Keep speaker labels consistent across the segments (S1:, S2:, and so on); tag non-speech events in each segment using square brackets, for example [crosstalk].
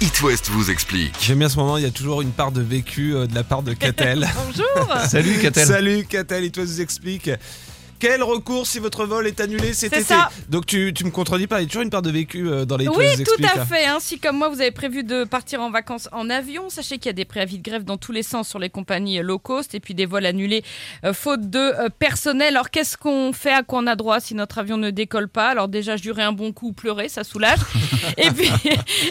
S1: It West vous explique.
S2: J'aime bien ce moment, il y a toujours une part de vécu euh, de la part de Catel. [laughs]
S3: Bonjour
S4: Salut Catel.
S2: Salut Catel, It West vous explique. Quel recours si votre vol est annulé cet
S3: C'est
S2: été
S3: ça.
S2: Donc tu, tu me contredis pas, il y a toujours une part de vécu euh, dans les
S3: Oui, tout
S2: explique.
S3: à fait. hein. Si comme moi vous avez prévu de partir en vacances en avion, sachez qu'il y a des préavis de grève dans tous les sens sur les compagnies low cost et puis des vols annulés euh, faute de euh, personnel. Alors qu'est-ce qu'on fait À quoi on a droit si notre avion ne décolle pas? Alors déjà jurer un bon coup ou pleurer, ça soulage. [laughs] et puis [laughs]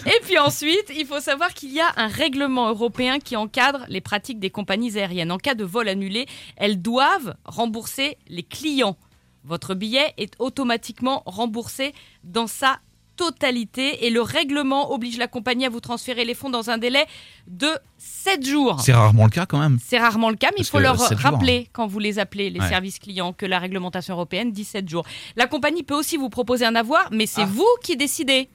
S3: et puis ensuite, il faut savoir qu'il y a un règlement européen qui encadre les pratiques des compagnies aériennes. En cas de vol annulé, elles doivent rembourser les clients. Votre billet est automatiquement remboursé dans sa totalité et le règlement oblige la compagnie à vous transférer les fonds dans un délai de 7 jours.
S4: C'est rarement le cas quand même.
S3: C'est rarement le cas, mais
S4: Parce
S3: il faut leur
S4: 7 jours,
S3: rappeler quand vous les appelez, les
S4: Ouais.
S3: services clients, que la réglementation européenne dit 7 jours. La compagnie peut aussi vous proposer un avoir, mais c'est
S4: Ah.
S3: vous qui décidez.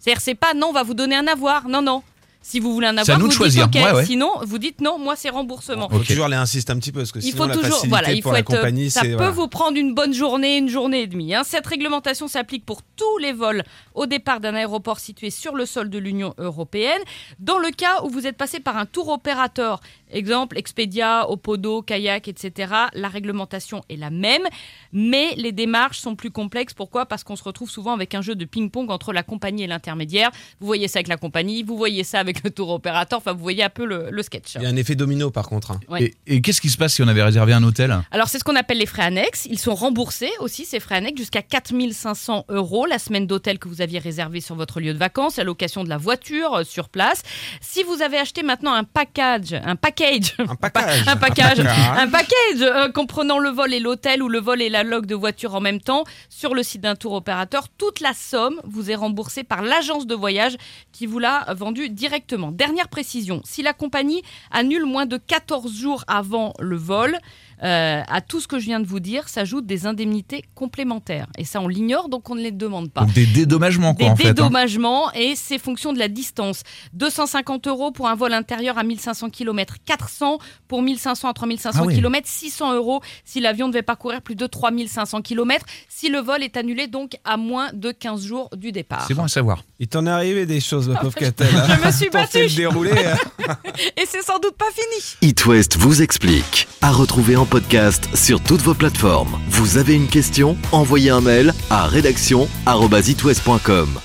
S3: C'est-à-dire, c'est pas non, on va vous donner un avoir. Non, non. Si vous voulez un avoir, vous
S4: de choisir.
S3: dites OK.
S4: Ouais, ouais.
S3: Sinon, vous dites non, moi c'est remboursement.
S2: Il faut toujours les insister un petit peu parce que
S3: Il
S2: sinon
S3: faut
S2: la
S3: toujours,
S2: facilité
S3: voilà, il
S2: pour
S3: faut
S2: la
S3: être.
S2: compagnie,
S3: ça peut
S2: voilà.
S3: vous prendre une bonne journée, une journée et demie. hein. Cette réglementation s'applique pour tous les vols au départ d'un aéroport situé sur le sol de l'Union européenne. Dans le cas où vous êtes passé par un tour opérateur, exemple Expedia, Opodo, Kayak, etc., la réglementation est la même, mais les démarches sont plus complexes. Pourquoi? Parce qu'on se retrouve souvent avec un jeu de ping-pong entre la compagnie et l'intermédiaire. Vous voyez ça avec la compagnie, vous voyez ça avec le tour opérateur. Enfin, vous voyez un peu le, le sketch.
S2: Il y a un effet domino par contre. hein.
S3: Ouais.
S4: Et, et qu'est-ce qui se passe si on avait réservé un hôtel?
S3: Alors, c'est ce qu'on appelle les frais annexes. Ils sont remboursés aussi, ces frais annexes, jusqu'à 4500 euros la semaine d'hôtel que vous aviez réservé sur votre lieu de vacances, la location de la voiture euh, sur place. Si vous avez acheté maintenant un package, un package,
S2: Un package.
S3: un package,
S2: Un package.
S3: un package euh, comprenant le vol et l'hôtel ou le vol et la log de voiture en même temps sur le site d'un tour opérateur, toute la somme vous est remboursée par l'agence de voyage qui vous l'a vendu directement. Dernière précision, si la compagnie annule moins de 14 jours avant le vol, euh, à tout ce que je viens de vous dire s'ajoutent des indemnités complémentaires. Et ça, on l'ignore, donc on ne les demande pas
S4: Donc des dédommagements quoi
S3: des
S4: en fait. hein.
S3: dédommagements et c'est fonction de la distance. 250 euros pour un vol intérieur à 1500 km, 400 pour 1500 à 3500
S4: Ah oui.
S3: km, 600 euros si l'avion devait parcourir plus de 3500 km, si le vol est annulé donc à moins de 15 jours du départ.
S4: C'est bon à savoir.
S2: Il t'en est arrivé des choses, ma pauvre Catel.
S3: Je me suis battue
S2: le déroulé. hein. [laughs]
S3: et c'est sans doute pas fini.
S1: It West vous explique. À retrouver en podcast sur toutes vos plateformes. Vous avez une question? Envoyez un mail à rédaction@itwest.com.